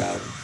out.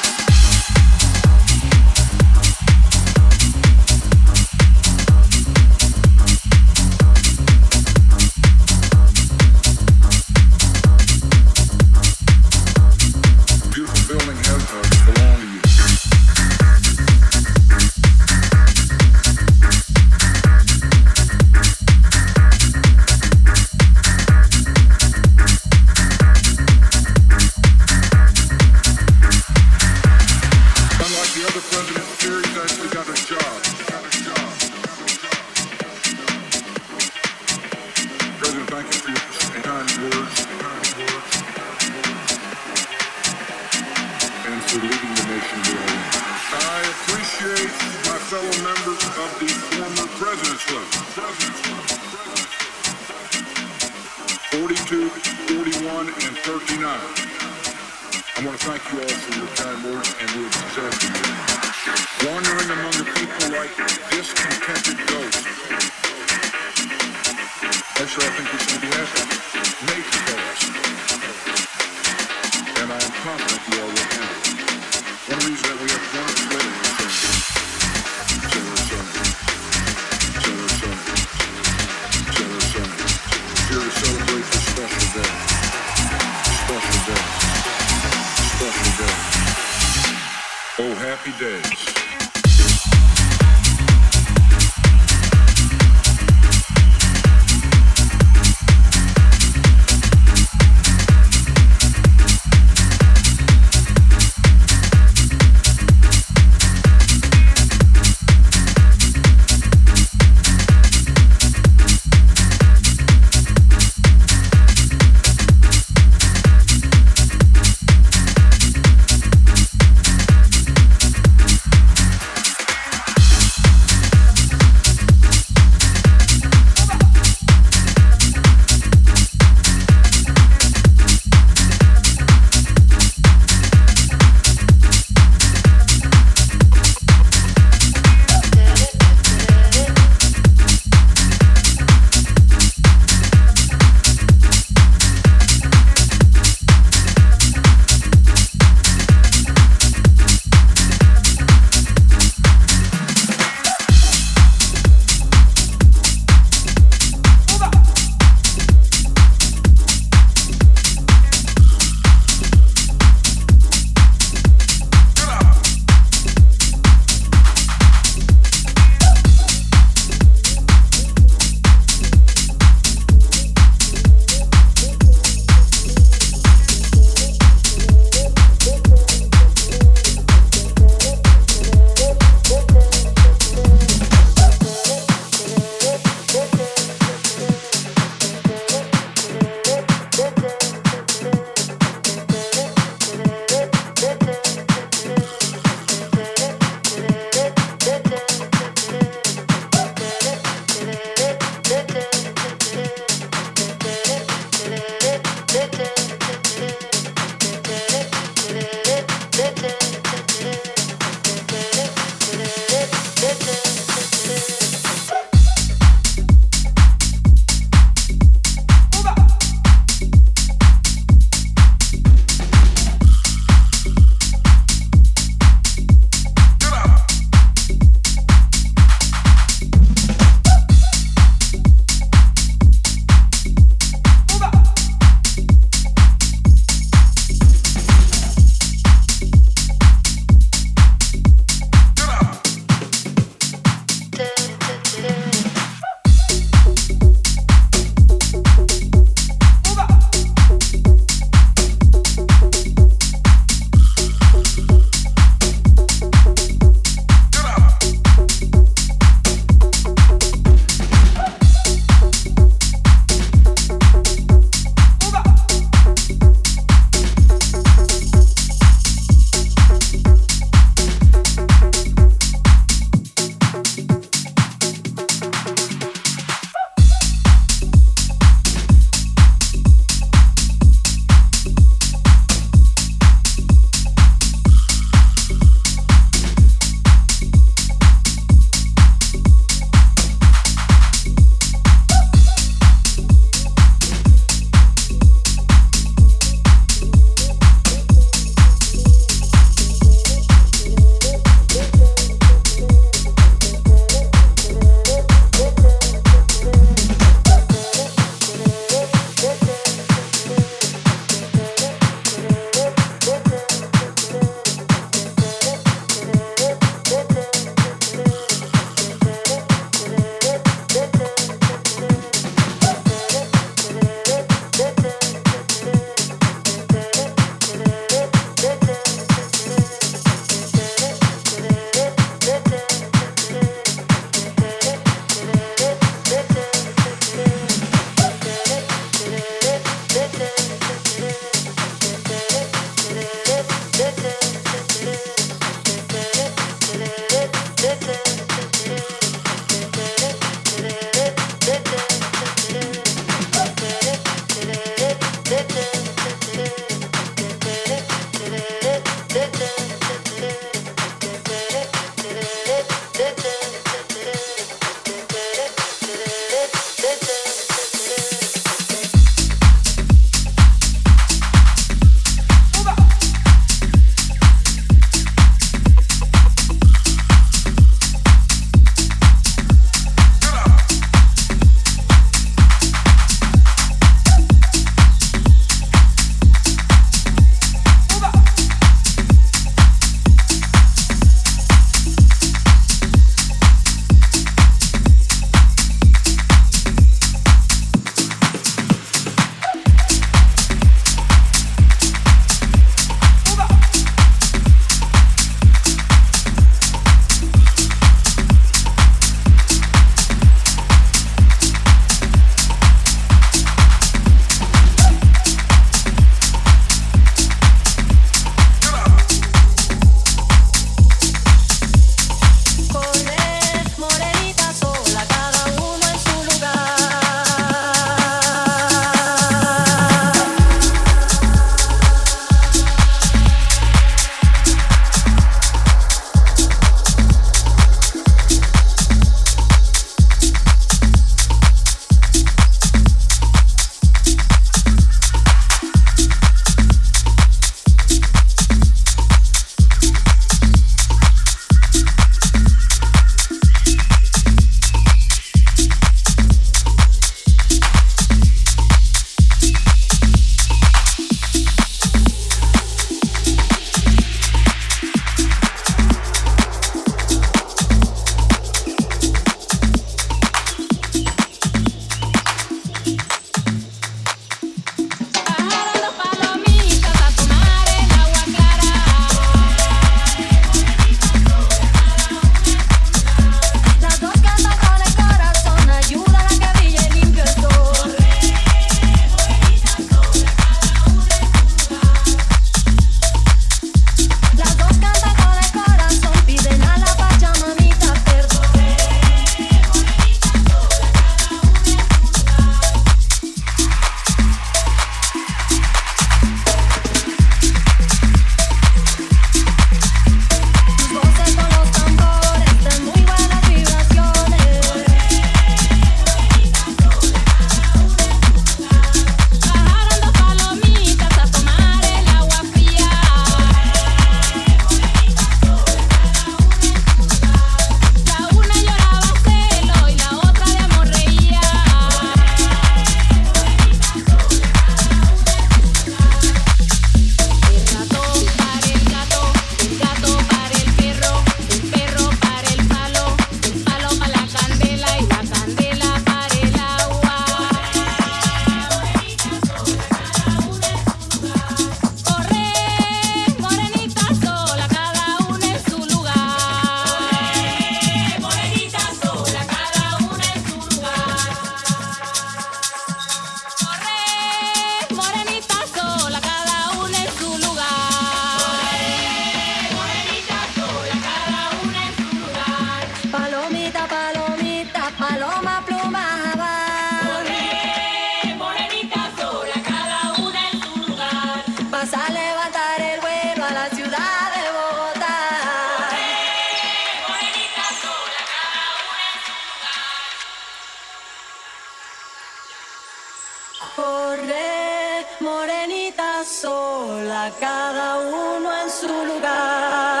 cada uno en su lugar.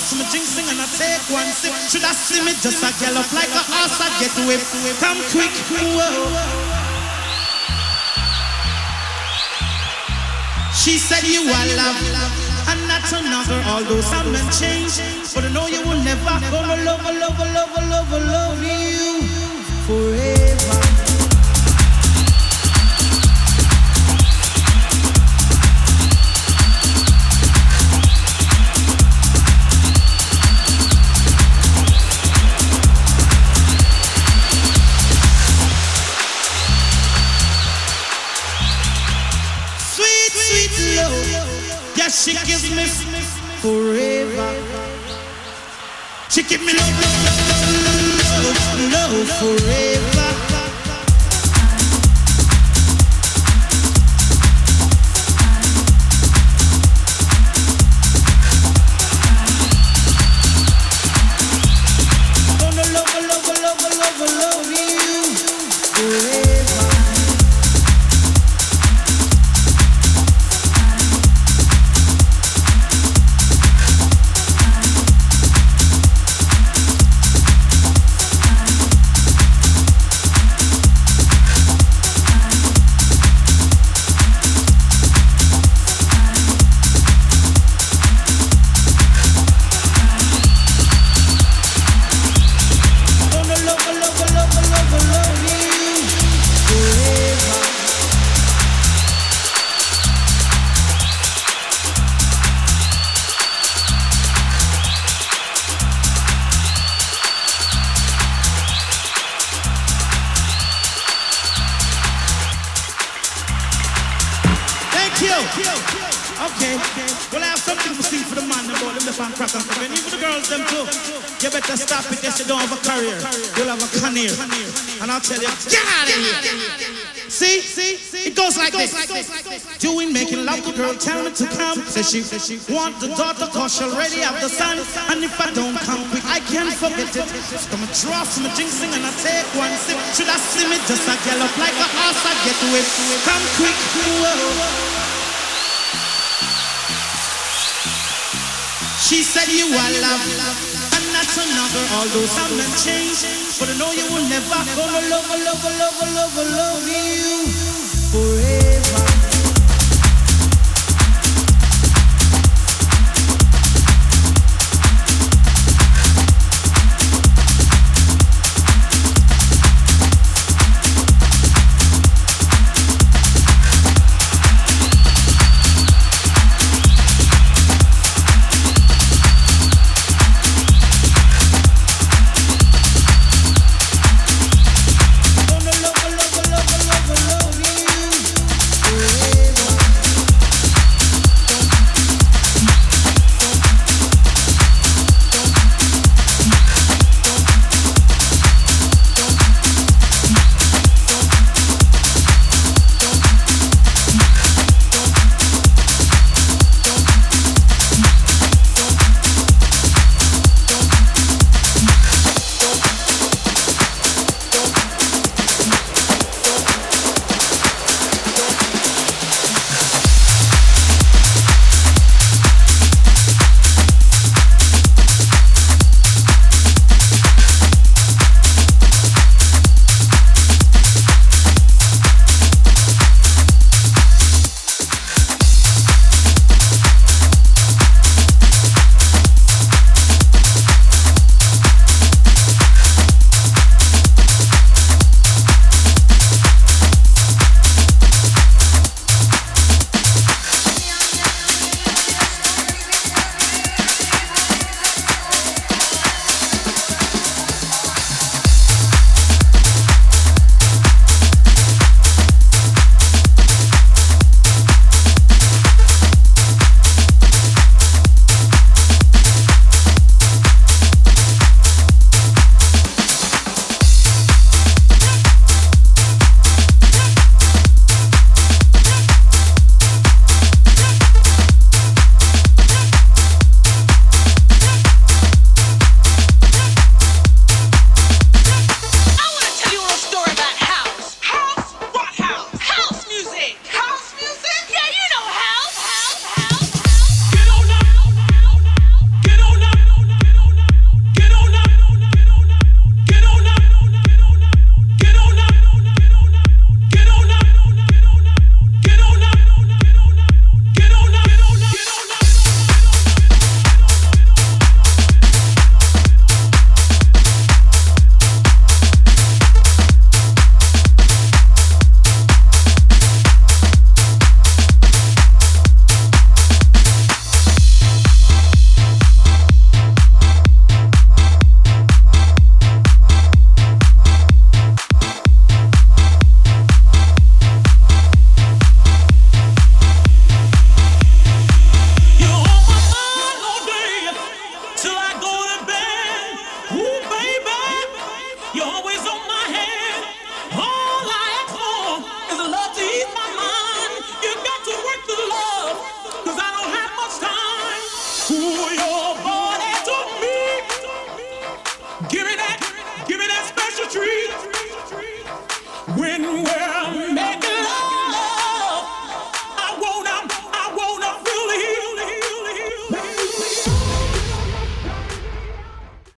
Jinxing and I take one sip. Should I see me just a gallop like a horse I get whipped? Come quick, whoa. She said you are love and not another. Although some men change, but I know you will never gonna love, love, love, love, love you forever. She gives me forever. She give me love, love, love, love forever. She want the daughter cause she already have the son. And if I don't come quick, I can't forget it. So I'm draw some jinxing and I take one sip. Should I see me just a gallop like a horse I get whipped? Come quick, whoa. She said you are love and not another. Although some men change, but I know you will never gonna love, love, love, love, love, love you forever.